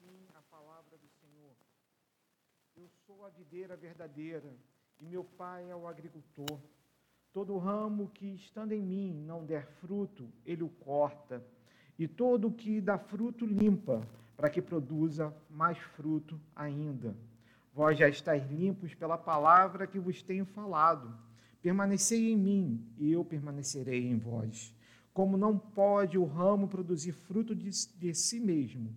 assim a palavra do Senhor. Eu sou a videira verdadeira e meu pai é o agricultor. Todo ramo que estando em mim não der fruto, ele o corta, e todo que dá fruto limpa, para que produza mais fruto ainda. Vós já estáis limpos pela palavra que vos tenho falado. Permanecei em mim, e eu permanecerei em vós. Como não pode o ramo produzir fruto de, de si mesmo,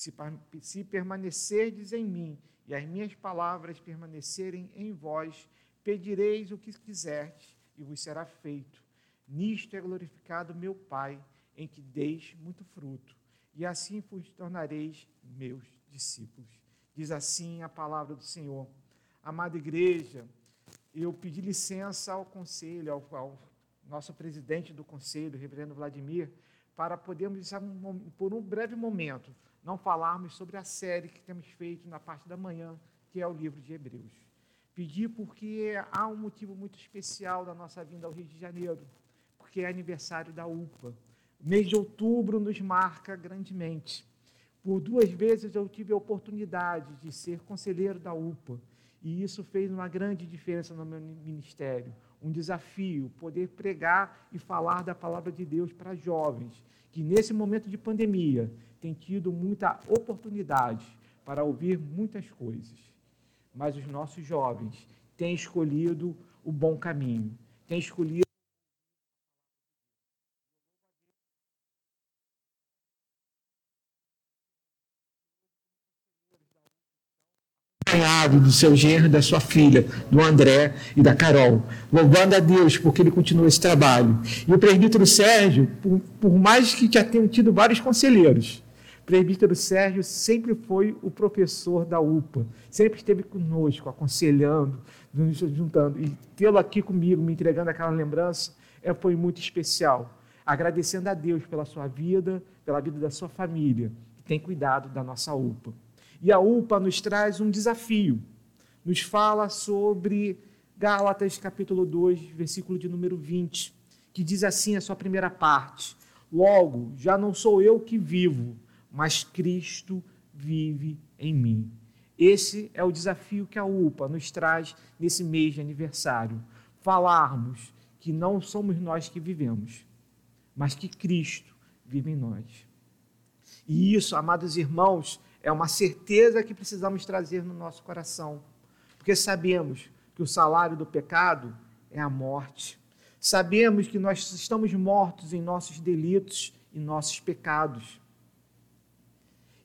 Se, se permanecerdes em mim e as minhas palavras permanecerem em vós, pedireis o que quiserdes e vos será feito. Nisto é glorificado meu Pai, em que deis muito fruto, e assim vos tornareis meus discípulos. Diz assim a palavra do Senhor. Amada igreja, eu pedi licença ao conselho, ao, ao nosso presidente do conselho, reverendo Vladimir, para podermos, por um breve momento, não falarmos sobre a série que temos feito na parte da manhã, que é o livro de Hebreus. Pedi porque há um motivo muito especial da nossa vinda ao Rio de Janeiro, porque é aniversário da UPA. O mês de outubro nos marca grandemente. Por duas vezes eu tive a oportunidade de ser conselheiro da UPA, e isso fez uma grande diferença no meu ministério. Um desafio, poder pregar e falar da palavra de Deus para jovens, que nesse momento de pandemia têm tido muita oportunidade para ouvir muitas coisas. Mas os nossos jovens têm escolhido o bom caminho, têm escolhido do seu genro, da sua filha, do André e da Carol, louvando a Deus porque ele continua esse trabalho. E o presbítero Sérgio, por, por mais que já tenham tido vários conselheiros, presbítero Sérgio sempre foi o professor da UPA, sempre esteve conosco, aconselhando, nos juntando. E tê-lo aqui comigo, me entregando aquela lembrança, é, foi muito especial. Agradecendo a Deus pela sua vida, pela vida da sua família, que tem cuidado da nossa UPA. E a UPA nos traz um desafio. Nos fala sobre Gálatas capítulo 2, versículo de número 20, que diz assim a sua primeira parte: Logo, já não sou eu que vivo, mas Cristo vive em mim. Esse é o desafio que a UPA nos traz nesse mês de aniversário. Falarmos que não somos nós que vivemos, mas que Cristo vive em nós. E isso, amados irmãos, é uma certeza que precisamos trazer no nosso coração, porque sabemos que o salário do pecado é a morte. Sabemos que nós estamos mortos em nossos delitos e nossos pecados.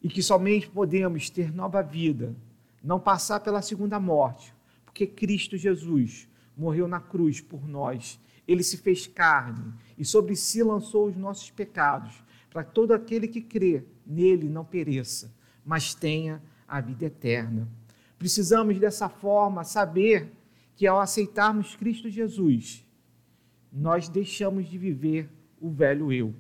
E que somente podemos ter nova vida, não passar pela segunda morte, porque Cristo Jesus morreu na cruz por nós. Ele se fez carne e sobre si lançou os nossos pecados, para todo aquele que crê nele não pereça, mas tenha a vida eterna. Precisamos dessa forma saber que ao aceitarmos Cristo Jesus, nós deixamos de viver o velho eu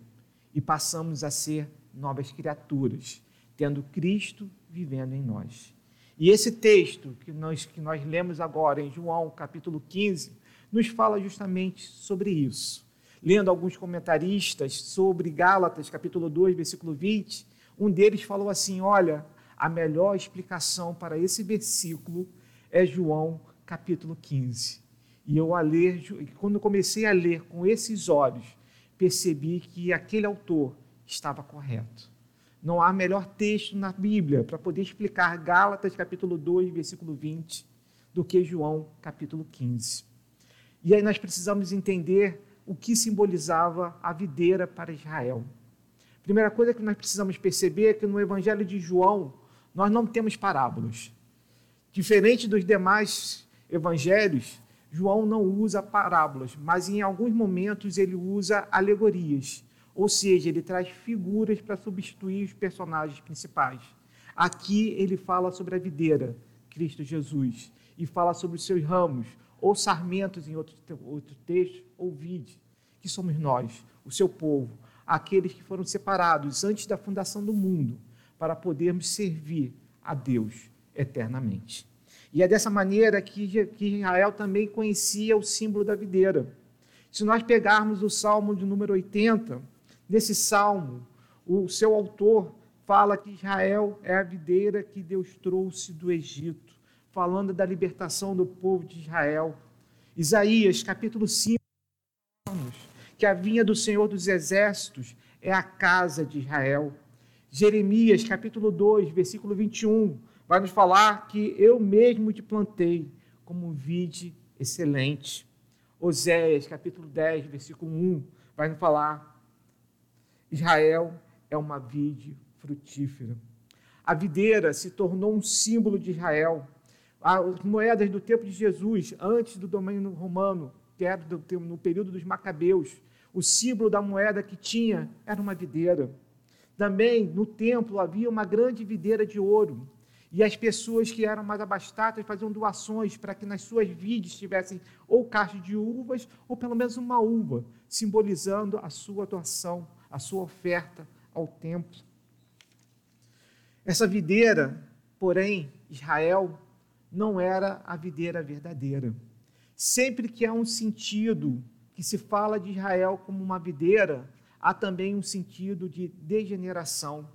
e passamos a ser novas criaturas, tendo Cristo vivendo em nós. E esse texto que nós, que nós lemos agora em João capítulo 15 nos fala justamente sobre isso. Lendo alguns comentaristas sobre Gálatas capítulo 2, versículo 20, um deles falou assim: Olha, a melhor explicação para esse versículo é João capítulo 15. E eu a ler, quando comecei a ler com esses olhos, percebi que aquele autor estava correto. Não há melhor texto na Bíblia para poder explicar Gálatas capítulo 2, versículo 20, do que João capítulo 15. E aí nós precisamos entender o que simbolizava a videira para Israel. Primeira coisa que nós precisamos perceber é que no Evangelho de João nós não temos parábolas. Diferente dos demais evangelhos, João não usa parábolas, mas em alguns momentos ele usa alegorias, ou seja, ele traz figuras para substituir os personagens principais. Aqui ele fala sobre a videira, Cristo Jesus, e fala sobre os seus ramos, ou sarmentos em outro, outro texto, ou vide, que somos nós, o seu povo, aqueles que foram separados antes da fundação do mundo, para podermos servir a Deus eternamente. E é dessa maneira que, que Israel também conhecia o símbolo da videira. Se nós pegarmos o Salmo de número 80, nesse salmo, o seu autor fala que Israel é a videira que Deus trouxe do Egito, falando da libertação do povo de Israel. Isaías, capítulo 5, que a vinha do Senhor dos Exércitos é a casa de Israel. Jeremias, capítulo 2, versículo 21, vai nos falar que eu mesmo te plantei como vide excelente. Oséias, capítulo 10, versículo 1, vai nos falar: Israel é uma vide frutífera. A videira se tornou um símbolo de Israel. As moedas do tempo de Jesus, antes do domínio romano, que era no período dos Macabeus, o símbolo da moeda que tinha era uma videira. Também no templo havia uma grande videira de ouro. E as pessoas que eram mais abastadas faziam doações para que nas suas vides tivessem ou caixa de uvas ou pelo menos uma uva, simbolizando a sua doação, a sua oferta ao templo. Essa videira, porém, Israel não era a videira verdadeira. Sempre que há um sentido que se fala de Israel como uma videira, há também um sentido de degeneração.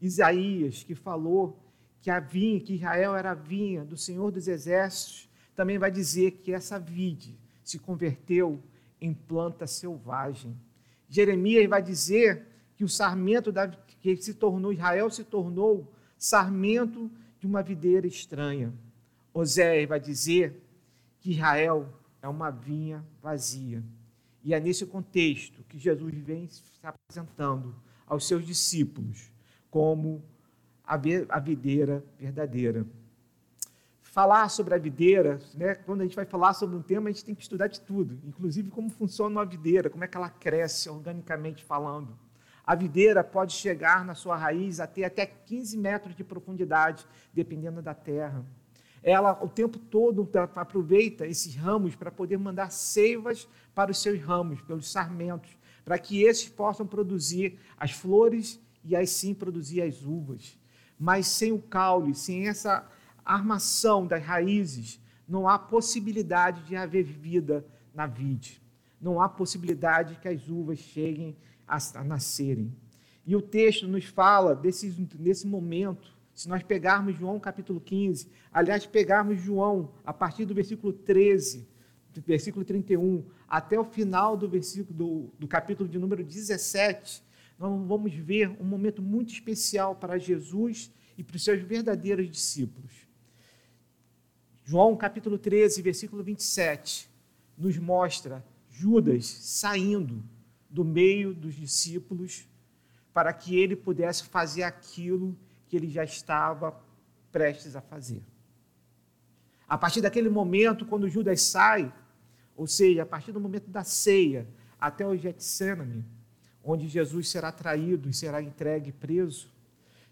Isaías, que falou que a vinha, que Israel era a vinha do Senhor dos Exércitos, também vai dizer que essa vide se converteu em planta selvagem. Jeremias vai dizer que o sarmento da, que se tornou Israel se tornou sarmento de uma videira estranha. Oséias vai dizer que Israel é uma vinha vazia. E é nesse contexto que Jesus vem se apresentando aos seus discípulos como a videira verdadeira. Falar sobre a videira, né, quando a gente vai falar sobre um tema, a gente tem que estudar de tudo, inclusive como funciona uma videira, como é que ela cresce organicamente falando. A videira pode chegar na sua raiz até até 15 metros de profundidade, dependendo da terra. Ela o tempo todo aproveita esses ramos para poder mandar seivas para os seus ramos, pelos sarmentos, para que esses possam produzir as flores e aí sim produzir as uvas. Mas sem o caule, sem essa armação das raízes, não há possibilidade de haver vida na vide. Não há possibilidade que as uvas cheguem a, a nascerem. E o texto nos fala desse, desse momento, se nós pegarmos João capítulo 15, aliás, pegarmos João a partir do versículo 13, do versículo 31, até o final do versículo do, do capítulo de número 17, nós vamos ver um momento muito especial para Jesus e para os seus verdadeiros discípulos. João capítulo 13, versículo 27, nos mostra Judas saindo do meio dos discípulos para que ele pudesse fazer aquilo que ele já estava prestes a fazer. A partir daquele momento, quando Judas sai, ou seja, a partir do momento da ceia até o Getsemane, onde Jesus será traído e será entregue preso,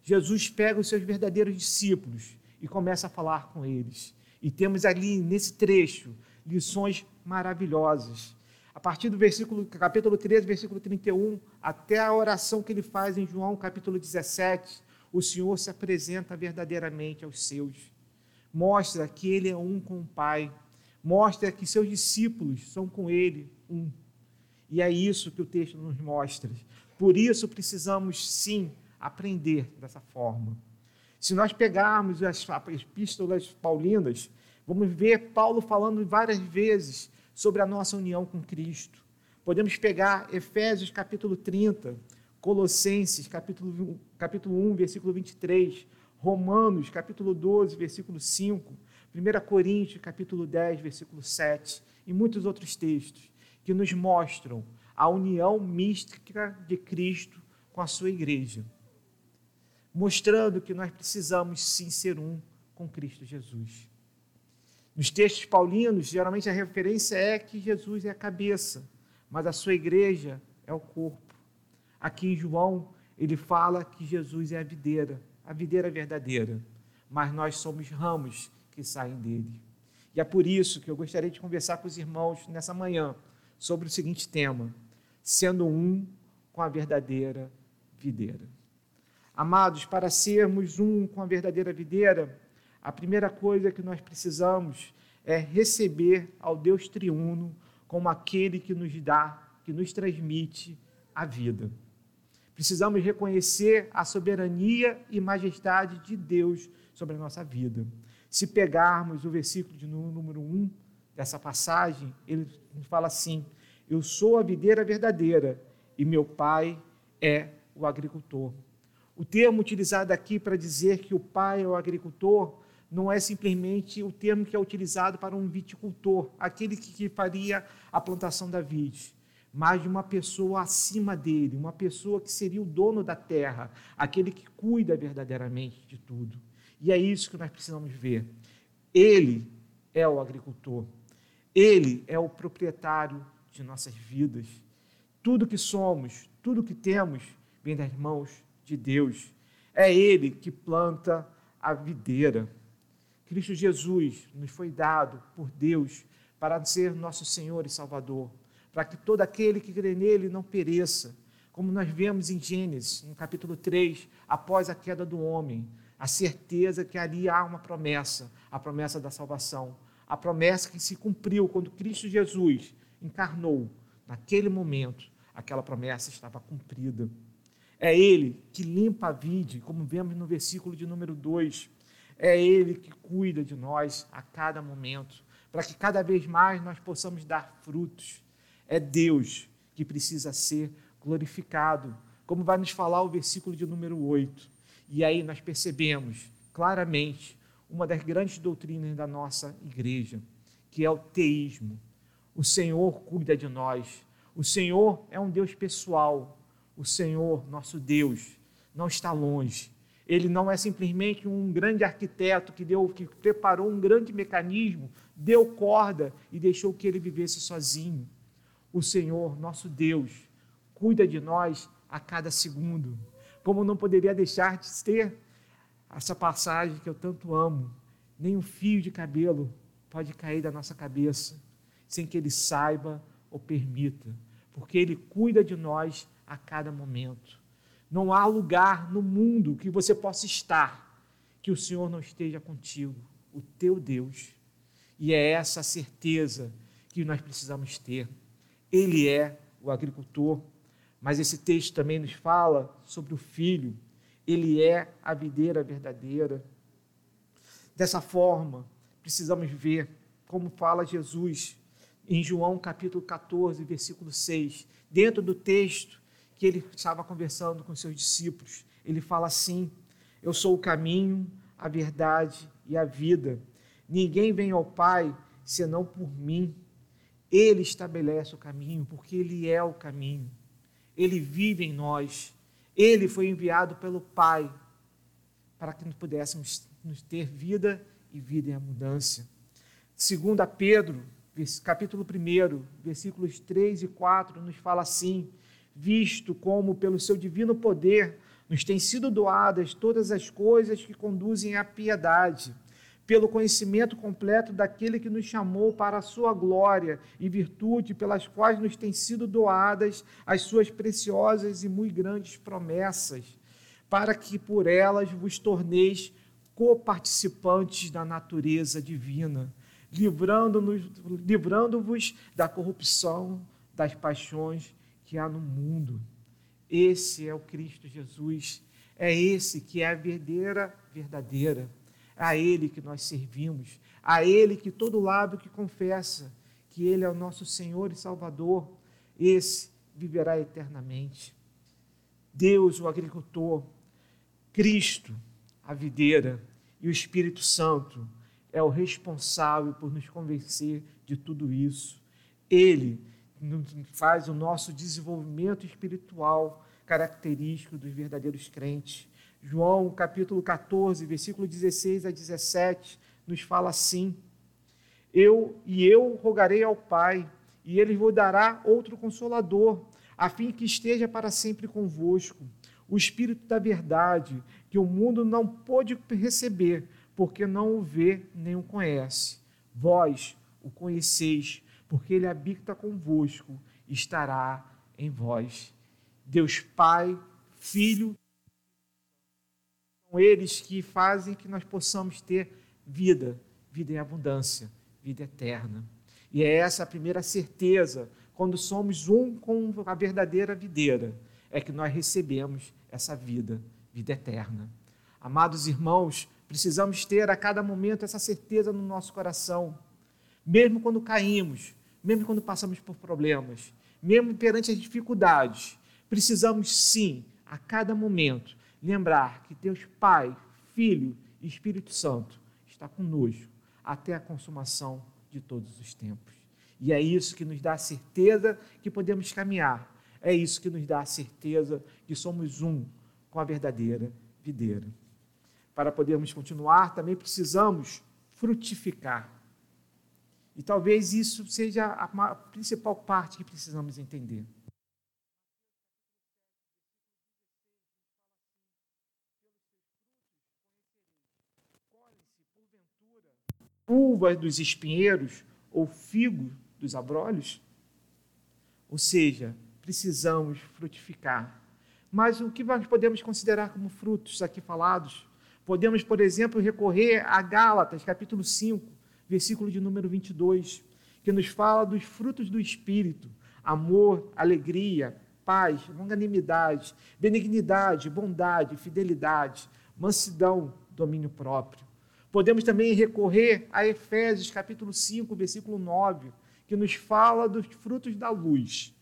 Jesus pega os seus verdadeiros discípulos e começa a falar com eles. E temos ali nesse trecho lições maravilhosas. A partir do versículo, capítulo 13, versículo 31, até a oração que ele faz em João, capítulo 17, o Senhor se apresenta verdadeiramente aos seus. Mostra que ele é um com o Pai. Mostra que seus discípulos são com ele um. E é isso que o texto nos mostra. Por isso precisamos sim aprender dessa forma. Se nós pegarmos as epístolas paulinas, vamos ver Paulo falando várias vezes sobre a nossa união com Cristo. Podemos pegar Efésios capítulo 30, Colossenses capítulo, capítulo 1, versículo 23, Romanos capítulo 12, versículo 5, 1 Coríntios capítulo 10, versículo 7 e muitos outros textos que nos mostram a união mística de Cristo com a sua igreja, mostrando que nós precisamos sim ser um com Cristo Jesus. Nos textos paulinos, geralmente a referência é que Jesus é a cabeça, mas a sua igreja é o corpo. Aqui em João, ele fala que Jesus é a videira, a videira verdadeira, mas nós somos ramos que saem dele. E é por isso que eu gostaria de conversar com os irmãos nessa manhã sobre o seguinte tema: sendo um com a verdadeira videira. Amados, para sermos um com a verdadeira videira, a primeira coisa que nós precisamos é receber ao Deus triuno como aquele que nos dá, que nos transmite a vida. Precisamos reconhecer a soberania e majestade de Deus sobre a nossa vida. Se pegarmos o versículo de número 1 dessa passagem, ele fala assim: Eu sou a videira verdadeira e meu pai é o agricultor. O termo utilizado aqui para dizer que o pai é o agricultor não é simplesmente o termo que é utilizado para um viticultor, aquele que faria a plantação da vide, mas de uma pessoa acima dele, uma pessoa que seria o dono da terra, aquele que cuida verdadeiramente de tudo. E é isso que nós precisamos ver. Ele é o agricultor, ele é o proprietário de nossas vidas. Tudo que somos, tudo que temos, vem das mãos de Deus. É Ele que planta a videira. Cristo Jesus nos foi dado por Deus para ser nosso Senhor e Salvador, para que todo aquele que crê nele não pereça. Como nós vemos em Gênesis, no capítulo 3, após a queda do homem, a certeza que ali há uma promessa, a promessa da salvação, a promessa que se cumpriu quando Cristo Jesus encarnou. Naquele momento, aquela promessa estava cumprida. É Ele que limpa a vide, como vemos no versículo de número 2. É Ele que cuida de nós a cada momento, para que cada vez mais nós possamos dar frutos. É Deus que precisa ser glorificado, como vai nos falar o versículo de número 8. E aí nós percebemos claramente uma das grandes doutrinas da nossa igreja, que é o teísmo. O Senhor cuida de nós. O Senhor é um Deus pessoal. O Senhor, nosso Deus, não está longe. Ele não é simplesmente um grande arquiteto que deu, que preparou um grande mecanismo, deu corda e deixou que ele vivesse sozinho. O Senhor, nosso Deus, cuida de nós a cada segundo. Como não poderia deixar de ter essa passagem que eu tanto amo. Nem um fio de cabelo pode cair da nossa cabeça sem que ele saiba ou permita, porque ele cuida de nós a cada momento. Não há lugar no mundo que você possa estar que o Senhor não esteja contigo, o teu Deus. E é essa a certeza que nós precisamos ter. Ele é o agricultor, mas esse texto também nos fala sobre o filho. Ele é a videira verdadeira. Dessa forma, precisamos ver como fala Jesus em João capítulo 14, versículo 6. Dentro do texto, que ele estava conversando com seus discípulos. Ele fala assim: Eu sou o caminho, a verdade e a vida. Ninguém vem ao Pai senão por mim. Ele estabelece o caminho, porque Ele é o caminho. Ele vive em nós. Ele foi enviado pelo Pai para que nós pudéssemos nos ter vida e vida em abundância. Segundo a Pedro, capítulo 1, versículos 3 e 4, nos fala assim: visto como, pelo seu divino poder, nos têm sido doadas todas as coisas que conduzem à piedade, pelo conhecimento completo daquele que nos chamou para a sua glória e virtude, pelas quais nos têm sido doadas as suas preciosas e muito grandes promessas, para que por elas vos torneis coparticipantes da natureza divina, livrando-vos livrando da corrupção das paixões que há no mundo. Esse é o Cristo Jesus. É esse que é a verdadeira verdadeira. A Ele que nós servimos. A Ele que todo lábio que confessa que Ele é o nosso Senhor e Salvador, esse viverá eternamente. Deus, o agricultor, Cristo, a videira e o Espírito Santo é o responsável por nos convencer de tudo isso. Ele faz o nosso desenvolvimento espiritual característico dos verdadeiros crentes. João, capítulo 14, versículo 16 a 17, nos fala assim: Eu e eu rogarei ao Pai, e ele vos dará outro consolador, a fim que esteja para sempre convosco, o Espírito da verdade, que o mundo não pôde receber, porque não o vê nem o conhece. Vós o conheceis, porque ele habita convosco, estará em vós. Deus Pai, Filho, são eles que fazem que nós possamos ter vida, vida em abundância, vida eterna. E é essa a primeira certeza, quando somos um com a verdadeira videira, é que nós recebemos essa vida, vida eterna. Amados irmãos, precisamos ter a cada momento essa certeza no nosso coração, mesmo quando caímos, mesmo quando passamos por problemas, mesmo perante as dificuldades, precisamos sim, a cada momento, lembrar que Deus Pai, Filho e Espírito Santo está conosco até a consumação de todos os tempos. E é isso que nos dá a certeza que podemos caminhar. É isso que nos dá a certeza que somos um com a verdadeira videira. Para podermos continuar, também precisamos frutificar. E talvez isso seja a principal parte que precisamos entender. Uvas dos espinheiros ou figo dos abrolhos? Ou seja, precisamos frutificar. Mas o que nós podemos considerar como frutos aqui falados? Podemos, por exemplo, recorrer a Gálatas, capítulo 5, versículo de número 22, que nos fala dos frutos do Espírito: amor, alegria, paz, longanimidade, benignidade, bondade, fidelidade, mansidão, domínio próprio. Podemos também recorrer a Efésios, capítulo 5, versículo 9, que nos fala dos frutos da luz.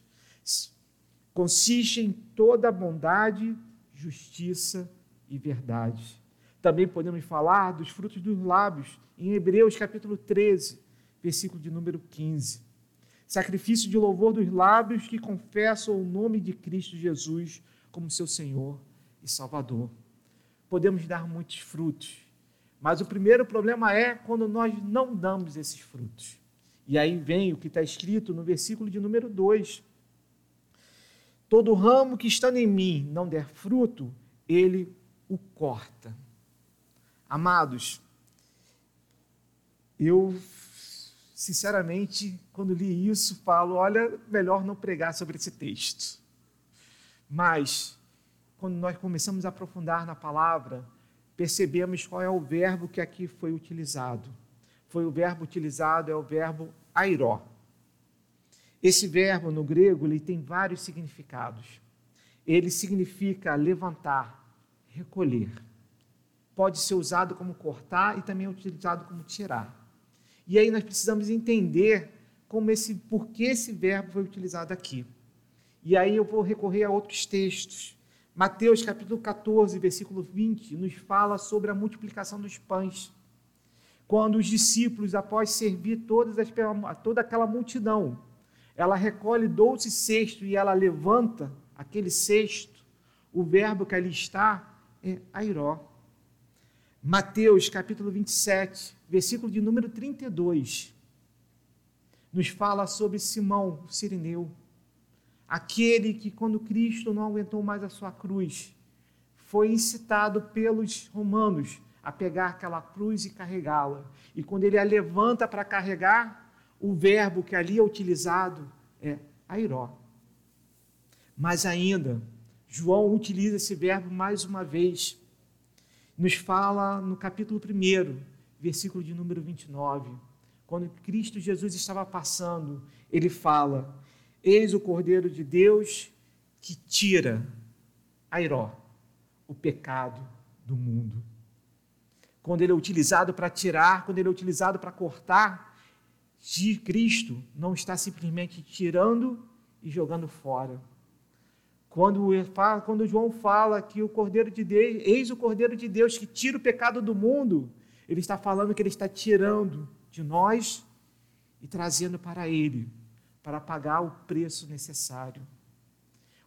Consiste em toda bondade, justiça e verdade. Também podemos falar dos frutos dos lábios, em Hebreus capítulo 13, versículo de número 15. Sacrifício de louvor dos lábios que confessam o nome de Cristo Jesus como seu Senhor e Salvador. Podemos dar muitos frutos, mas o primeiro problema é quando nós não damos esses frutos. E aí vem o que está escrito no versículo de número 2. Todo ramo que estando em mim não der fruto, ele o corta Amados, eu, sinceramente, quando li isso, falo: olha, melhor não pregar sobre esse texto. Mas, quando nós começamos a aprofundar na palavra, percebemos qual é o verbo que aqui foi utilizado. Foi o verbo utilizado, é o verbo airó. Esse verbo no grego ele tem vários significados. Ele significa levantar, recolher pode ser usado como cortar e também é utilizado como tirar. E aí nós precisamos entender como esse, por que esse verbo foi utilizado aqui. E aí eu vou recorrer a outros textos. Mateus capítulo 14, versículo 20, nos fala sobre a multiplicação dos pães. Quando os discípulos, após servir todas as, toda aquela multidão, ela recolhe doze cestos e ela levanta aquele cesto, o verbo que ali está é airó. Mateus capítulo 27, versículo de número 32, nos fala sobre Simão, o sirineu, aquele que, quando Cristo não aguentou mais a sua cruz, foi incitado pelos romanos a pegar aquela cruz e carregá-la. E quando ele a levanta para carregar, o verbo que ali é utilizado é airó. Mas ainda, João utiliza esse verbo mais uma vez nos fala no capítulo 1, versículo de número 29, quando Cristo Jesus estava passando, ele fala: Eis o Cordeiro de Deus que tira, airó, o pecado do mundo. Quando ele é utilizado para tirar, quando ele é utilizado para cortar, de Cristo não está simplesmente tirando e jogando fora quando, quando João fala que o Cordeiro de Deus, eis o Cordeiro de Deus que tira o pecado do mundo, ele está falando que ele está tirando de nós e trazendo para ele, para pagar o preço necessário.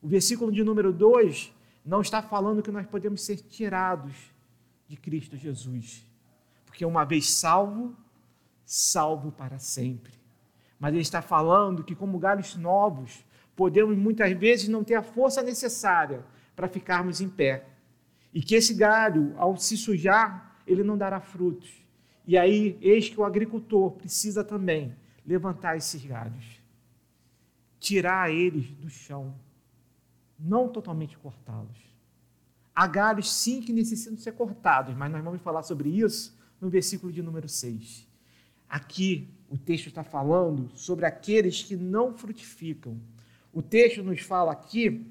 O versículo de número 2 não está falando que nós podemos ser tirados de Cristo Jesus, porque uma vez salvo, salvo para sempre. Mas ele está falando que, como galhos novos, podemos muitas vezes não ter a força necessária para ficarmos em pé. E que esse galho, ao se sujar, ele não dará frutos. E aí, eis que o agricultor precisa também levantar esses galhos, tirar eles do chão, não totalmente cortá-los. Há galhos, sim, que necessitam ser cortados, mas nós vamos falar sobre isso no versículo de número 6. Aqui, o texto está falando sobre aqueles que não frutificam. O texto nos fala aqui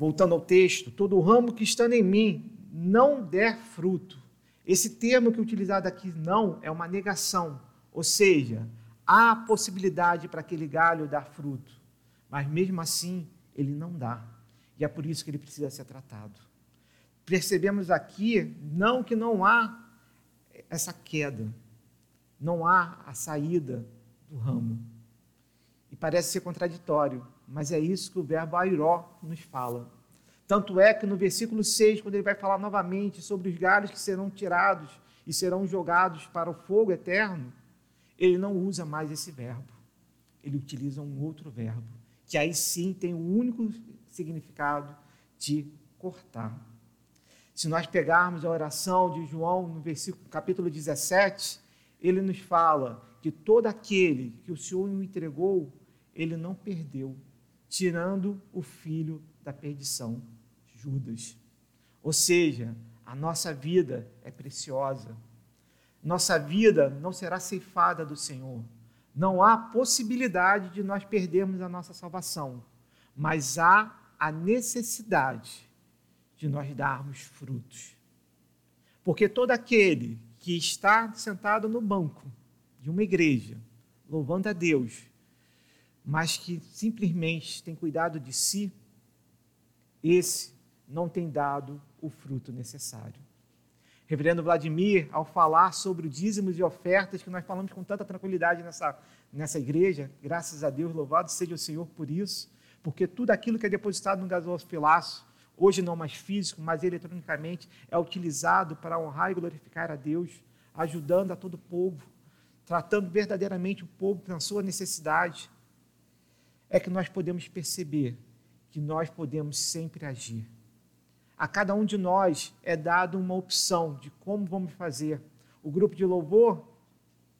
Voltando ao texto, todo ramo que estando em mim não der fruto. Esse termo que é utilizado aqui, não, é uma negação. Ou seja, há possibilidade para aquele galho dar fruto, mas mesmo assim ele não dá. E é por isso que ele precisa ser tratado. Percebemos aqui, não que não há essa queda, não há a saída do ramo. E parece ser contraditório, mas é isso que o verbo airó nos fala. Tanto é que no versículo 6, quando ele vai falar novamente sobre os galhos que serão tirados e serão jogados para o fogo eterno, ele não usa mais esse verbo. Ele utiliza um outro verbo, que aí sim tem o único significado de cortar. Se nós pegarmos a oração de João no versículo capítulo 17, ele nos fala que todo aquele que o Senhor me entregou, ele não perdeu, tirando o filho da perdição, Judas. Ou seja, a nossa vida é preciosa. Nossa vida não será ceifada do Senhor. Não há possibilidade de nós perdermos a nossa salvação, mas há a necessidade de nós darmos frutos. Porque todo aquele que está sentado no banco de uma igreja, louvando a Deus, mas que simplesmente tem cuidado de si, esse não tem dado o fruto necessário. Reverendo Vladimir, ao falar sobre o dízimos e ofertas, que nós falamos com tanta tranquilidade nessa, nessa igreja, graças a Deus, louvado seja o Senhor por isso, porque tudo aquilo que é depositado no gasofilaço, hoje não mais físico, mas eletronicamente, é utilizado para honrar e glorificar a Deus, ajudando a todo o povo, tratando verdadeiramente o povo na sua necessidade, é que nós podemos perceber que nós podemos sempre agir. A cada um de nós é dado uma opção de como vamos fazer. O grupo de louvor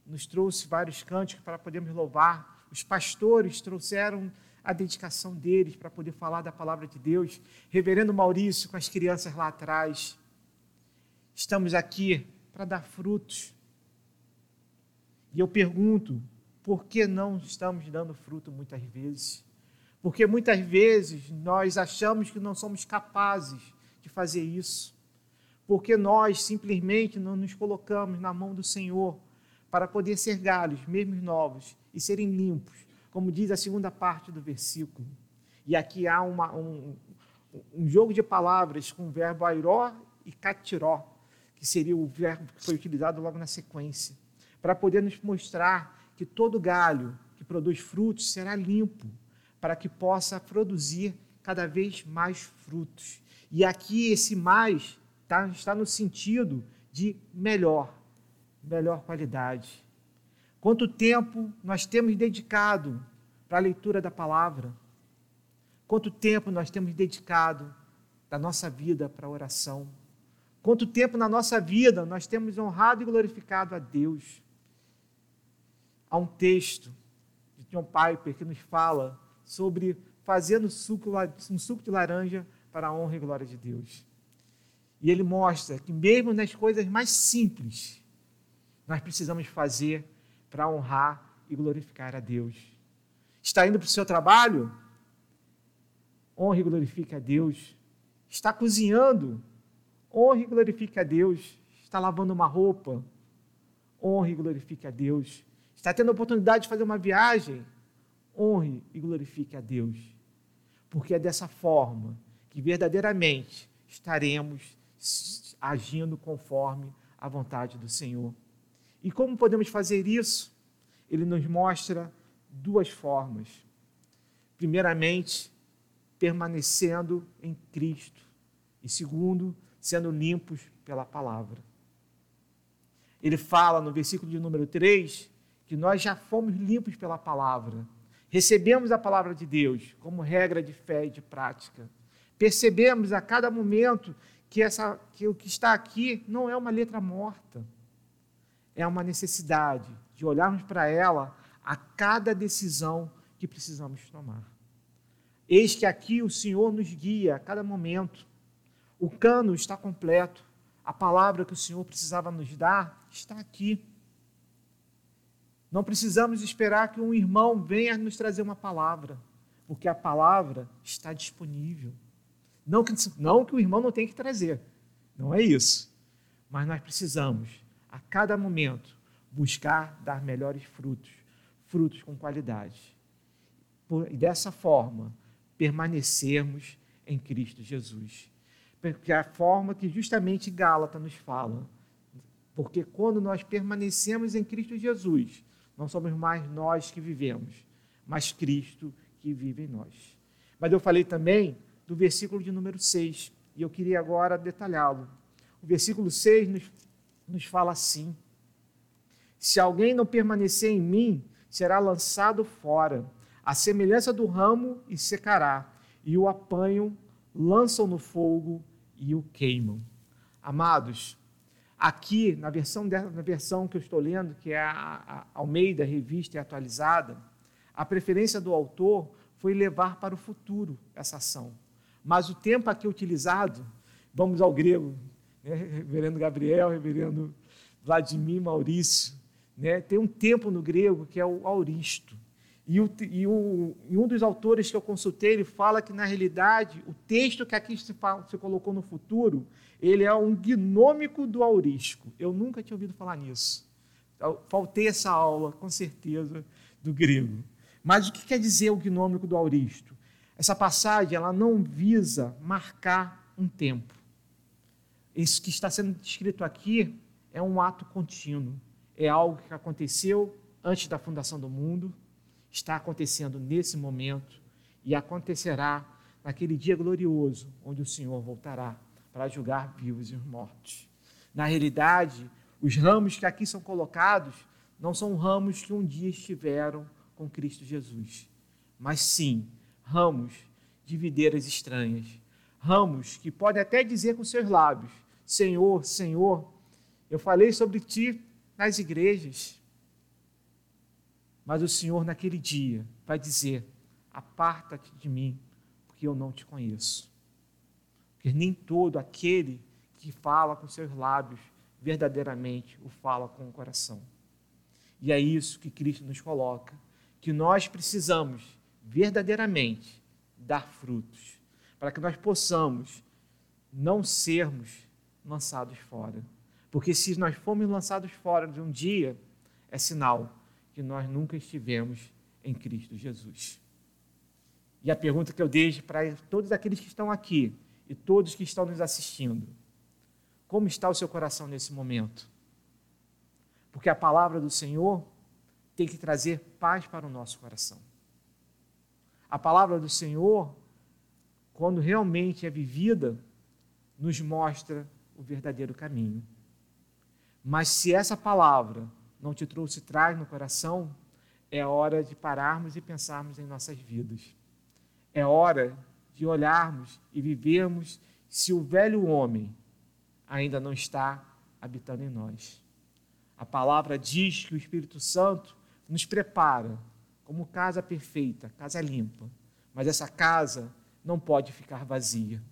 nos trouxe vários cânticos para podermos louvar. Os pastores trouxeram a dedicação deles para poder falar da palavra de Deus. Reverendo Maurício com as crianças lá atrás. Estamos aqui para dar frutos. E eu pergunto, por que não estamos dando fruto muitas vezes? Porque muitas vezes nós achamos que não somos capazes fazer isso. Porque nós simplesmente não nos colocamos na mão do Senhor para poder ser galhos, mesmo novos, e serem limpos, como diz a segunda parte do versículo. E aqui há uma, um, um jogo de palavras com o verbo airó e catiró, que seria o verbo que foi utilizado logo na sequência, para poder nos mostrar que todo galho que produz frutos será limpo, para que possa produzir cada vez mais frutos. E aqui esse mais tá, está no sentido de melhor, melhor qualidade. Quanto tempo nós temos dedicado para a leitura da palavra? Quanto tempo nós temos dedicado da nossa vida para a oração? Quanto tempo na nossa vida nós temos honrado e glorificado a Deus? Há um texto de John Piper que nos fala sobre fazendo um suco de laranja para a honra e glória de Deus. E ele mostra que, mesmo nas coisas mais simples, nós precisamos fazer para honrar e glorificar a Deus. Está indo para o seu trabalho? Honre e glorifique a Deus. Está cozinhando? Honre e glorifique a Deus. Está lavando uma roupa? Honre e glorifique a Deus está tendo a oportunidade de fazer uma viagem, honre e glorifique a Deus. Porque é dessa forma que verdadeiramente estaremos agindo conforme a vontade do Senhor. E como podemos fazer isso? Ele nos mostra duas formas. Primeiramente, permanecendo em Cristo. E segundo, sendo limpos pela palavra. Ele fala no versículo de número 3 que nós já fomos limpos pela palavra, recebemos a palavra de Deus como regra de fé e de prática, percebemos a cada momento que, essa, que o que está aqui não é uma letra morta, é uma necessidade de olharmos para ela a cada decisão que precisamos tomar. Eis que aqui o Senhor nos guia a cada momento. O cano está completo. A palavra que o Senhor precisava nos dar está aqui. Não precisamos esperar que um irmão venha nos trazer uma palavra, porque a palavra está disponível. Não que, não que o irmão não tenha que trazer, não é isso. Mas nós precisamos, a cada momento, buscar dar melhores frutos, frutos com qualidade. e dessa forma, permanecermos em Cristo Jesus. Porque é a forma que justamente Gálata nos fala. Porque quando nós permanecemos em Cristo Jesus, não somos mais nós que vivemos, mas Cristo que vive em nós. Mas eu falei também do versículo de número 6, e eu queria agora detalhá-lo. O versículo 6 nos, nos fala assim: Se alguém não permanecer em mim, será lançado fora, a semelhança do ramo e secará, e o apanham, lançam no fogo e o queimam. Amados, Aqui, na versão, na versão que eu estou lendo, que é a, a Almeida Revista e Atualizada, a preferência do autor foi levar para o futuro essa ação. Mas o tempo aqui utilizado, vamos ao grego, né? reverendo Gabriel, reverendo Vladimir Maurício, né? tem um tempo no grego que é o auristo. E, o, e, o, e, um dos autores que eu consultei, ele fala que, na realidade, o texto que aqui se, fala, se colocou no futuro, ele é um gnômico do aurístico. Eu nunca tinha ouvido falar nisso. Faltei essa aula, com certeza, do grego. Mas o que quer dizer o gnômico do aurístico? Essa passagem ela não visa marcar um tempo. Isso que está sendo descrito aqui é um ato contínuo. É algo que aconteceu antes da fundação do mundo, está acontecendo nesse momento e acontecerá naquele dia glorioso onde o Senhor voltará para julgar vivos e mortos. Na realidade, os ramos que aqui são colocados não são ramos que um dia estiveram com Cristo Jesus, mas sim ramos de videiras estranhas, ramos que podem até dizer com seus lábios: Senhor, Senhor, eu falei sobre ti nas igrejas, mas o Senhor, naquele dia, vai dizer: Aparta-te de mim, porque eu não te conheço. Porque nem todo aquele que fala com seus lábios verdadeiramente o fala com o coração. E é isso que Cristo nos coloca, que nós precisamos verdadeiramente dar frutos, para que nós possamos não sermos lançados fora. Porque se nós formos lançados fora de um dia, é sinal que nós nunca estivemos em Cristo Jesus. E a pergunta que eu deixo para todos aqueles que estão aqui e todos que estão nos assistindo: como está o seu coração nesse momento? Porque a palavra do Senhor tem que trazer paz para o nosso coração. A palavra do Senhor, quando realmente é vivida, nos mostra o verdadeiro caminho. Mas se essa palavra não te trouxe traz no coração, é hora de pararmos e pensarmos em nossas vidas. É hora de olharmos e vivermos se o velho homem ainda não está habitando em nós. A palavra diz que o Espírito Santo nos prepara como casa perfeita, casa limpa. Mas essa casa não pode ficar vazia.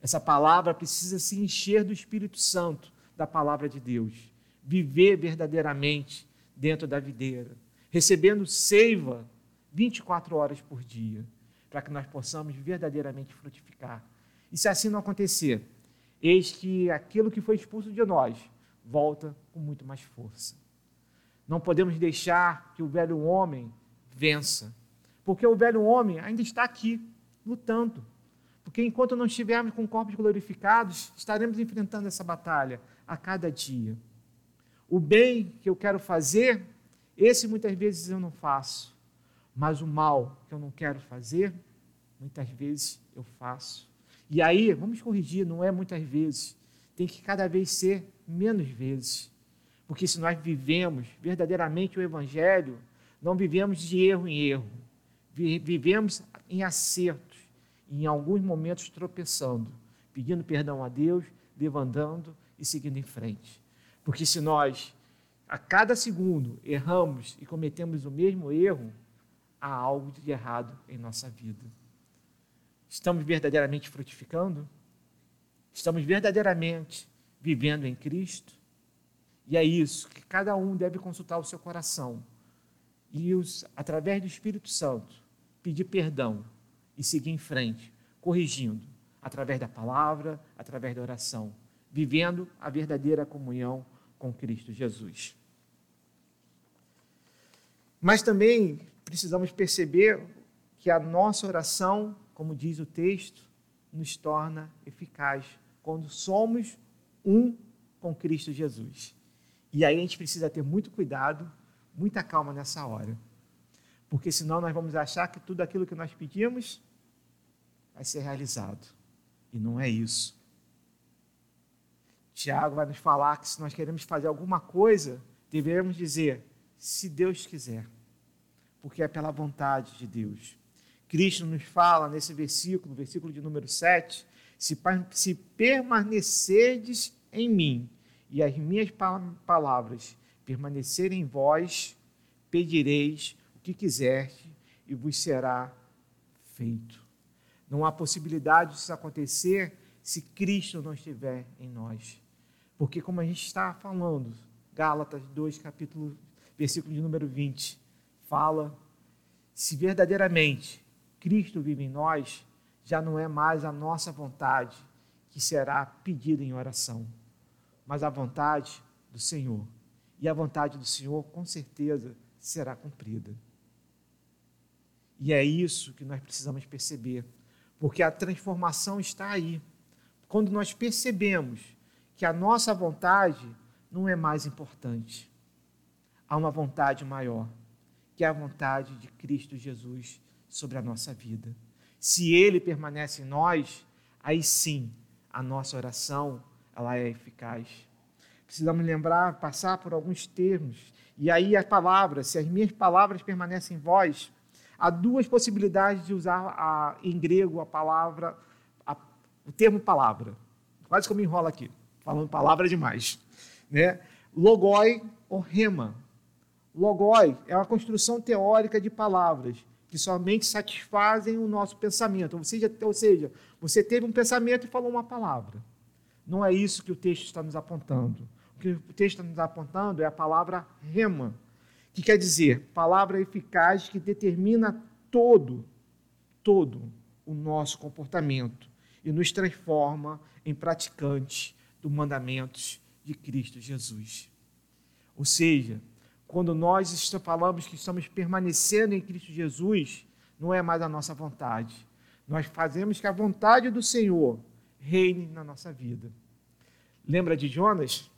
Essa palavra precisa se encher do Espírito Santo, da palavra de Deus viver verdadeiramente dentro da videira, recebendo seiva 24 horas por dia, para que nós possamos verdadeiramente frutificar. E se assim não acontecer, eis que aquilo que foi expulso de nós volta com muito mais força. Não podemos deixar que o velho homem vença, porque o velho homem ainda está aqui, lutando. Porque enquanto não estivermos com corpos glorificados, estaremos enfrentando essa batalha a cada dia. O bem que eu quero fazer, esse muitas vezes eu não faço. Mas o mal que eu não quero fazer, muitas vezes eu faço. E aí, vamos corrigir, não é muitas vezes. Tem que cada vez ser menos vezes. Porque se nós vivemos verdadeiramente o Evangelho, não vivemos de erro em erro, vivemos em acertos, em alguns momentos tropeçando, pedindo perdão a Deus, levantando e seguindo em frente. Porque se nós, a cada segundo, erramos e cometemos o mesmo erro, há algo de errado em nossa vida. Estamos verdadeiramente frutificando? Estamos verdadeiramente vivendo em Cristo? E é isso que cada um deve consultar o seu coração e, os, através do Espírito Santo, pedir perdão e seguir em frente, corrigindo, através da palavra, através da oração, vivendo a verdadeira comunhão com Cristo Jesus. Mas também precisamos perceber que a nossa oração, como diz o texto, nos torna eficaz quando somos um com Cristo Jesus. E aí a gente precisa ter muito cuidado, muita calma nessa hora. Porque senão nós vamos achar que tudo aquilo que nós pedimos vai ser realizado. E não é isso. Tiago vai nos falar que se nós queremos fazer alguma coisa, devemos dizer, se Deus quiser porque é pela vontade de Deus. Cristo nos fala nesse versículo, versículo de número 7, se, se permanecerdes em mim e as minhas palavras permanecerem em vós, pedireis o que quiserdes e vos será feito. Não há possibilidade disso acontecer se Cristo não estiver em nós. Porque como a gente está falando, Gálatas 2, capítulo, versículo de número 20, fala, se verdadeiramente Cristo vive em nós, já não é mais a nossa vontade que será pedida em oração, mas a vontade do Senhor. E a vontade do Senhor, com certeza, será cumprida. E é isso que nós precisamos perceber, porque a transformação está aí. Quando nós percebemos que a nossa vontade não é mais importante, há uma vontade maior que é a vontade de Cristo Jesus sobre a nossa vida. Se ele permanece em nós, aí sim a nossa oração ela é eficaz. Precisamos lembrar, passar por alguns termos. E aí as palavras, se as minhas palavras permanecem em vós, há duas possibilidades de usar a, em grego a palavra, a, o termo palavra. Quase que eu me enrolo aqui, falando palavra demais. Né? Logoi ou rema. Logoi é uma construção teórica de palavras que somente satisfazem o nosso pensamento. Ou seja, ou seja, você teve um pensamento e falou uma palavra. Não é isso que o texto está nos apontando. Que o texto está nos apontando é a palavra rema, que quer dizer palavra eficaz que determina todo, todo o nosso comportamento e nos transforma em praticantes dos mandamentos de Cristo Jesus. Ou seja, quando nós falamos que estamos permanecendo em Cristo Jesus, não é mais a nossa vontade. Nós fazemos que a vontade do Senhor reine na nossa vida. Lembra de Jonas?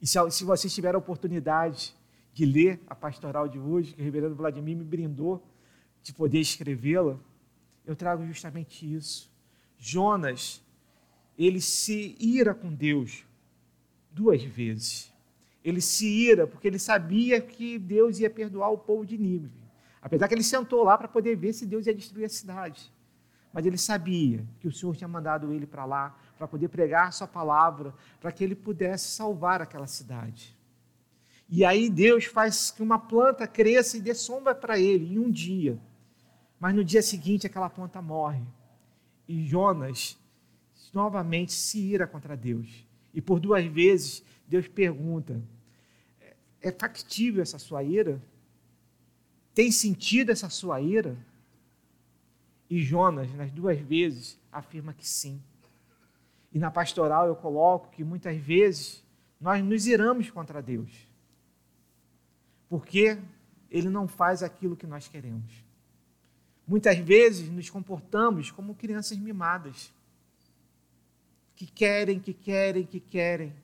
E se, se vocês tiveram a oportunidade de ler a pastoral de hoje, que o reverendo Vladimir me brindou de poder escrevê-la, eu trago justamente isso. Jonas, ele se ira com Deus duas vezes ele se ira porque ele sabia que Deus ia perdoar o povo de Nínive. Apesar que ele sentou lá para poder ver se Deus ia destruir a cidade. Mas ele sabia que o Senhor tinha mandado ele para lá para poder pregar sua palavra, para que ele pudesse salvar aquela cidade. E aí Deus faz que uma planta cresça e dê sombra para ele em um dia. Mas no dia seguinte aquela planta morre. E Jonas novamente se ira contra Deus. E por duas vezes Deus pergunta: é factível essa sua ira? Tem sentido essa sua ira? E Jonas, nas duas vezes, afirma que sim. E na pastoral eu coloco que muitas vezes nós nos iramos contra Deus, porque Ele não faz aquilo que nós queremos. Muitas vezes nos comportamos como crianças mimadas, que querem, que querem, que querem,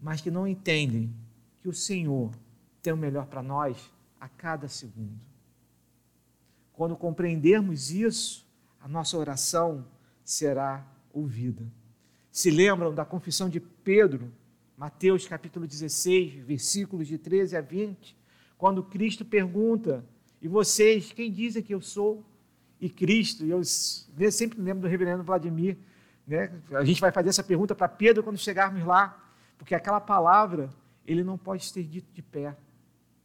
mas que não entendem que o Senhor tem o melhor para nós a cada segundo. Quando compreendermos isso, a nossa oração será ouvida. Se lembram da confissão de Pedro, Mateus capítulo 16, versículos de 13 a 20, quando Cristo pergunta: E vocês, quem dizem que eu sou? E Cristo, eu sempre lembro do reverendo Vladimir, né? a gente vai fazer essa pergunta para Pedro quando chegarmos lá, porque aquela palavra ele não pode ter dito de pé.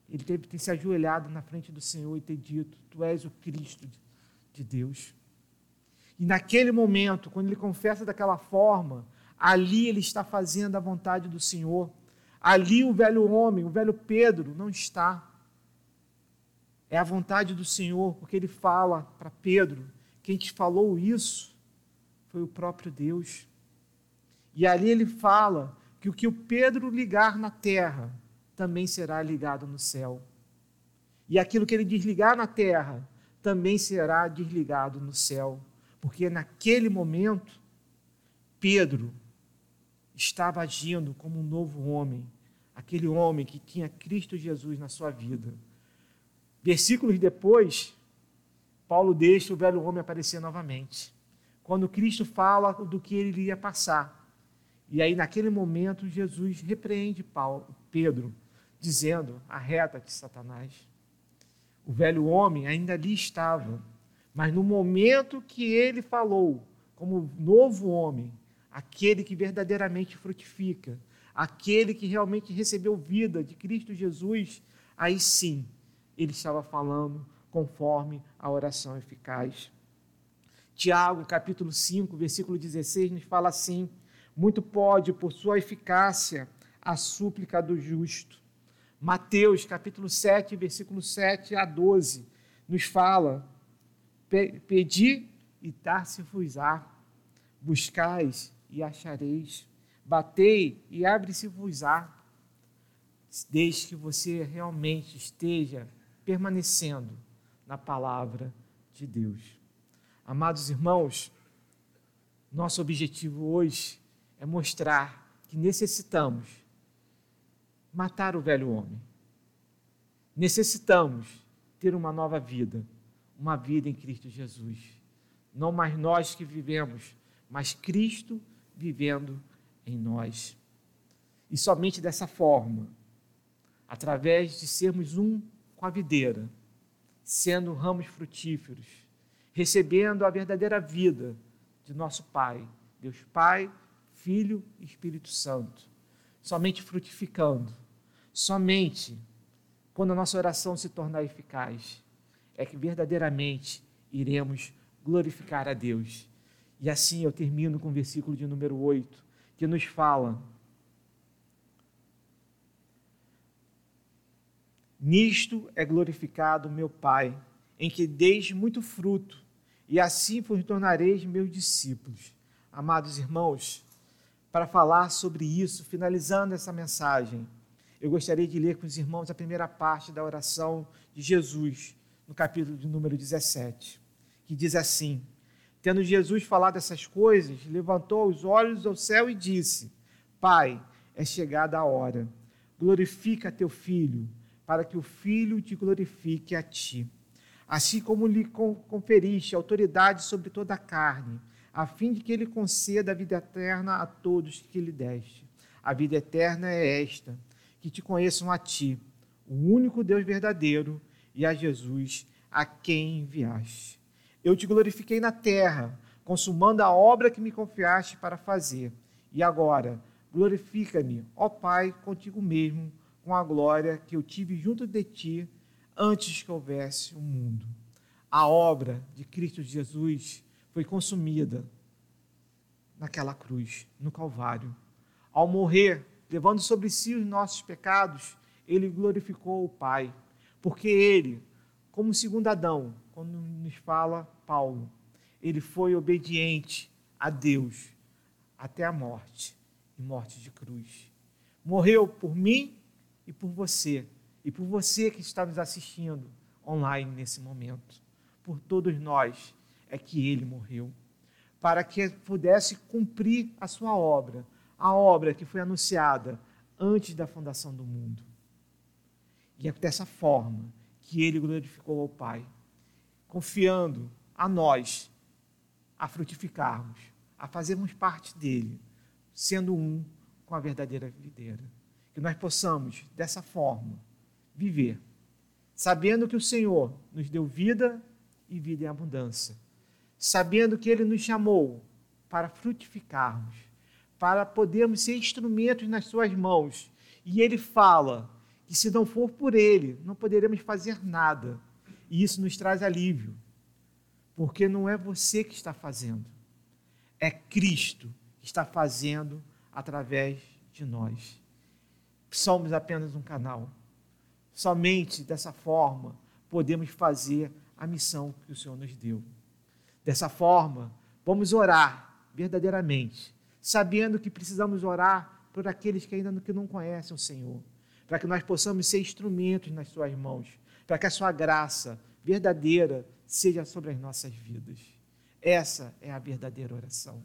Ele teve que ter se ajoelhado na frente do Senhor e ter dito: Tu és o Cristo de Deus. E naquele momento, quando ele confessa daquela forma, ali ele está fazendo a vontade do Senhor. Ali o velho homem, o velho Pedro, não está. É a vontade do Senhor, porque ele fala para Pedro: quem te falou isso foi o próprio Deus. E ali ele fala que o que o Pedro ligar na terra também será ligado no céu. E aquilo que ele desligar na terra também será desligado no céu. Porque naquele momento, Pedro estava agindo como um novo homem, aquele homem que tinha Cristo Jesus na sua vida. Versículos depois, Paulo deixa o velho homem aparecer novamente. Quando Cristo fala do que ele iria passar. E aí, naquele momento, Jesus repreende Paulo, Pedro, dizendo: Arreta-te, Satanás. O velho homem ainda ali estava, mas no momento que ele falou, como novo homem, aquele que verdadeiramente frutifica, aquele que realmente recebeu vida de Cristo Jesus, aí sim ele estava falando conforme a oração eficaz. Tiago, capítulo 5, versículo 16, nos fala assim: muito pode, por sua eficácia, a súplica do justo. Mateus, capítulo 7, versículo 7 a 12, nos fala: Pedi e dar-se-vos-á, buscais e achareis, batei e abre-se-vos-á, desde que você realmente esteja permanecendo na palavra de Deus. Amados irmãos, nosso objetivo hoje é mostrar que necessitamos matar o velho homem. Necessitamos ter uma nova vida, uma vida em Cristo Jesus. Não mais nós que vivemos, mas Cristo vivendo em nós. E somente dessa forma, através de sermos um com a videira, sendo ramos frutíferos, recebendo a verdadeira vida de nosso Pai, Deus Pai, Filho e Espírito Santo. Somente frutificando, somente quando a nossa oração se tornar eficaz, é que verdadeiramente iremos glorificar a Deus. E assim eu termino com o versículo de número 8, que nos fala: Nisto é glorificado meu Pai, em que deis muito fruto, e assim vos tornareis meus discípulos. Amados irmãos, para falar sobre isso, finalizando essa mensagem, eu gostaria de ler com os irmãos a primeira parte da oração de Jesus, no capítulo de número 17, que diz assim: Tendo Jesus falado essas coisas, levantou os olhos ao céu e disse: Pai, é chegada a hora. Glorifica teu filho, para que o filho te glorifique a ti. Assim como lhe conferiste autoridade sobre toda a carne, a fim de que ele conceda a vida eterna a todos que lhe deste. A vida eterna é esta: que te conheçam a ti, o único Deus verdadeiro, e a Jesus, a quem enviaste. Eu te glorifiquei na terra, consumando a obra que me confiaste para fazer. E agora, glorifica-me, ó Pai, contigo mesmo, com a glória que eu tive junto de ti antes que houvesse o um mundo. A obra de Cristo Jesus foi consumida naquela cruz, no Calvário. Ao morrer, levando sobre si os nossos pecados, ele glorificou o Pai, porque ele, como segundo Adão, quando nos fala Paulo, ele foi obediente a Deus até a morte e morte de cruz. Morreu por mim e por você, e por você que está nos assistindo online nesse momento. Por todos nós é que ele morreu, para que pudesse cumprir a sua obra, a obra que foi anunciada antes da fundação do mundo. E é dessa forma que ele glorificou ao Pai, confiando a nós a frutificarmos, a fazermos parte dele, sendo um com a verdadeira videira. Que nós possamos, dessa forma, viver, sabendo que o Senhor nos deu vida e vida em abundância, sabendo que Ele nos chamou para frutificarmos, para podermos ser instrumentos nas Suas mãos. E Ele fala que se não for por Ele, não poderemos fazer nada. E isso nos traz alívio, porque não é você que está fazendo, é Cristo que está fazendo através de nós. Somos apenas um canal. Somente dessa forma podemos fazer a missão que o Senhor nos deu. Dessa forma, vamos orar verdadeiramente, sabendo que precisamos orar por aqueles que ainda não conhecem o Senhor, para que nós possamos ser instrumentos nas suas mãos, para que a sua graça verdadeira seja sobre as nossas vidas. Essa é a verdadeira oração.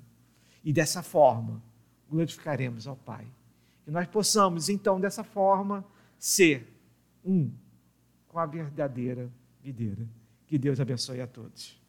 E dessa forma, glorificaremos ao Pai. Que nós possamos, então, dessa forma, ser um com a verdadeira videira. Que Deus abençoe a todos.